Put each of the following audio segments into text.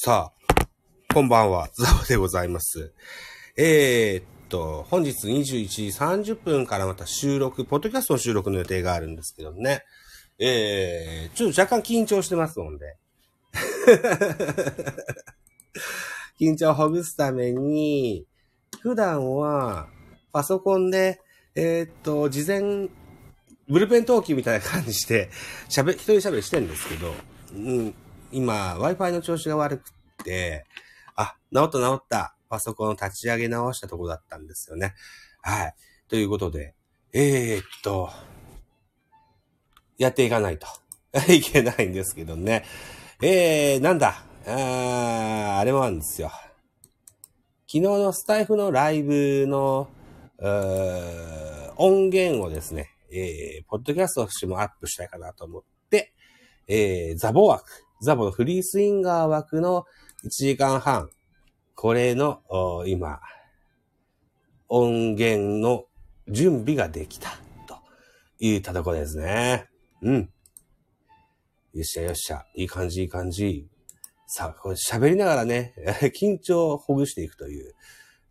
さあ、こんばんは、ザボでございます。えー、っと、本日21時30分からまた収録、ポッドキャストの収録の予定があるんですけどね。えー、ちょっと若干緊張してますので。緊張をほぐすために、普段はパソコンで、えー、っと、事前、ブルペン投球みたいな感じで、喋、一人喋りしてるんですけど、うん、今、Wi-Fi の調子が悪くって、あ、治った治った。パソコンを立ち上げ直したとこだったんですよね。はい。ということで、えー、っと、やっていかないと いけないんですけどね。えー、なんだ？あーあれもあるんですよ。昨日のスタイフのライブの、音源をですね、えー、ポッドキャストとしてもアップしたいかなと思って、えー、ザボ枠、ザボのフリースインガー枠の1時間半、これの、今、音源の準備ができた、といったところですね。うん。よっしゃよっしゃ。いい感じ、いい感じ。さあ、これ喋りながらね、緊張をほぐしていくという、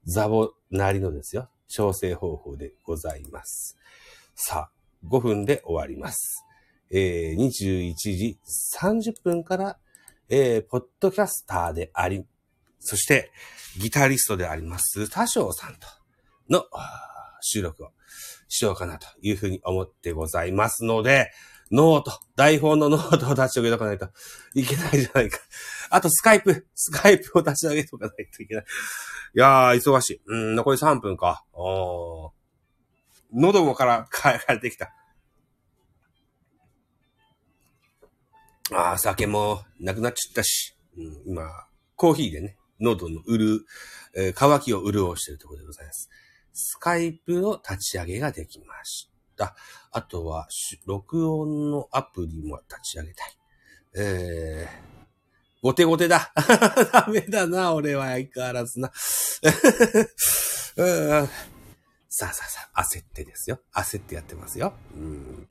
ザボなりのですよ。調整方法でございます。さあ、5分で終わります。えー、21時30分から、えー、ポッドキャスターであり、そして、ギタリストであります、多少さんとの収録をしようかなというふうに思ってございますので、ノート、台本のノートを出しておけとかないといけないじゃないか。あと、スカイプ、スカイプを立ち上げとかないといけない。いやー、忙しい。うん、残り3分か。おー喉もから帰ってきた。ああ、酒もなくなっちゃったし、うん、今、コーヒーでね、喉のうる、えー乾きを潤してるところでございます。スカイプの立ち上げができました。あとは、録音のアプリも立ち上げたい。えー、ごてごてだ。ダメだな、俺は相変わらずな。うんさあさあさあ、焦ってですよ。焦ってやってますよ。うん、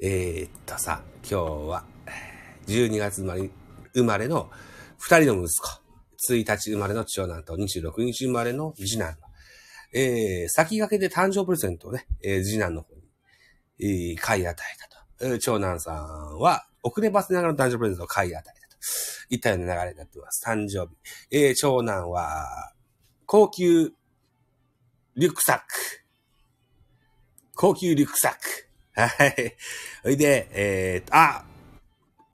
えー、っとさ、今日は、12月生まれ生まれの二人の息子。1日生まれの長男と26日生まれの次男。えー、先駆けで誕生プレゼントをね、えー次男の方に、えー買い与えたと。えー長男さんは、遅ればせながらの誕生プレゼントを買い与えたと。いったような流れになってます。誕生日。えー長男は、高級リュックサック。高級リュックサック。はい。それで、えー、あ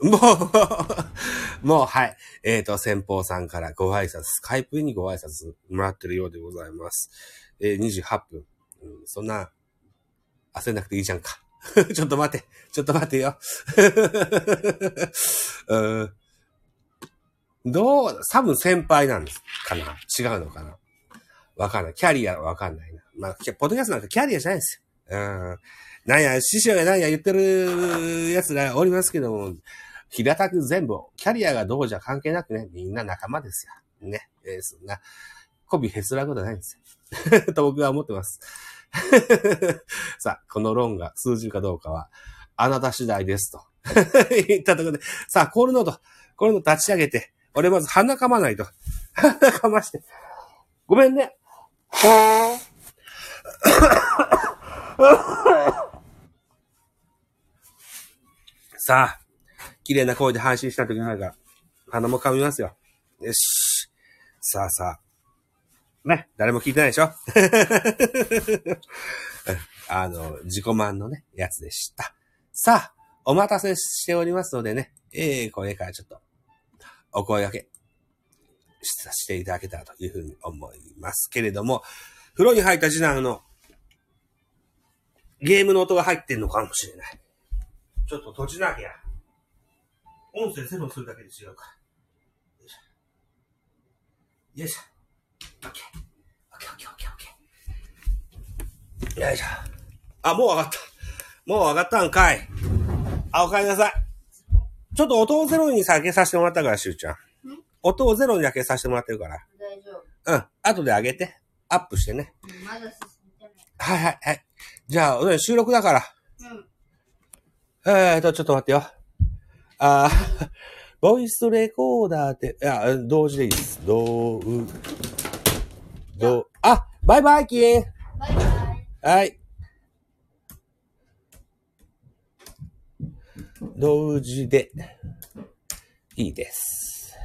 もう、もう、はい。えっ、と、先方さんからご挨拶、スカイプにご挨拶もらってるようでございます。えー、28分。うん、そんな、焦んなくていいじゃんか。ちょっと待って、ちょっと待ってよ。うんどう、多分先輩なんですかな？違うのかな？わかんない。キャリアはわかんないな。まあ、ポッドキャストなんかキャリアじゃないですよ。うん。なんや、師匠がなんや言ってるやつらおりますけども、平たく全部、キャリアがどうじゃ関係なくね、みんな仲間ですよ。ね。えーそんな、媚びへつらうことはないんですよ。と僕は思ってます。さあ、この論が通じるかどうかは、あなた次第ですと。言ったところで、さあ、コールノート、これの立ち上げて、俺まず鼻かまないと。鼻かまして。ごめんね。さあ、綺麗な声で配信したときないから、鼻も噛みますよ。よし。さあさあ。ね、誰も聞いてないでしょ？あの、自己満のね、やつでした。さあ、お待たせしておりますのでね、えー、これからちょっと、お声掛け、させていただけたらというふうに思いますけれども、風呂に入った次男の、ゲームの音が入ってんのかもしれない。ちょっと閉じなきゃ。音声ゼロするだけで違うから。よいしょ。よいしょ。オッケー。オッケーオッケーオッケーオッケー。よいしょ。あ、もう上がった。もう上がったんかい。あ、お帰りなさい。ちょっと音をゼロに下げさせてもらったから、しゅうちゃん。音をゼロにだけさせてもらってるから。大丈夫。うん。後で上げて。アップしてね。うんまだ進んでない。はいはいはい。じゃあ、ね収録だから。うん。えーと、ちょっと待ってよ。あー ボイスレコーダーって、あ、同時でいいです。どう、どう、あ、バイバイキンバイバイ。はい。同時で、いいです。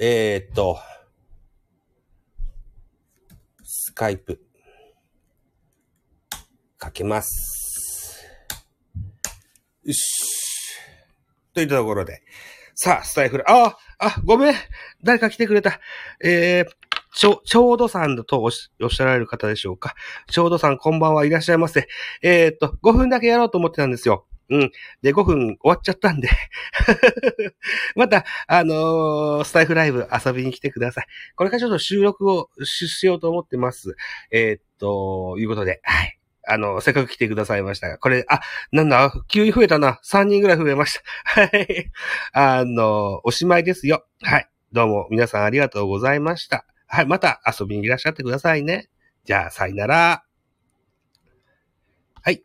えー、っと、スカイプ、かけます。よし。といったところで、さあ、スタイフル、あ、あ、ごめん誰か来てくれた。えー、ちょ、ちょうどさんとおっしゃられる方でしょうか。ちょうどさん、こんばんはいらっしゃいませ。えー、っと、5分だけやろうと思ってたんですよ。うん。で、5分終わっちゃったんで。また、あのースタイフライブ遊びに来てください。これからちょっと収録をししようと思ってます。えー、っと、いうことで、はい。あの、せっかく来てくださいましたが、これ、あ、なんだ、急に増えたな。3人ぐらい増えました。はい。あの、おしまいですよ。はい。どうも、皆さんありがとうございました。はい。また遊びにいらっしゃってくださいね。じゃあ、さよなら。はい。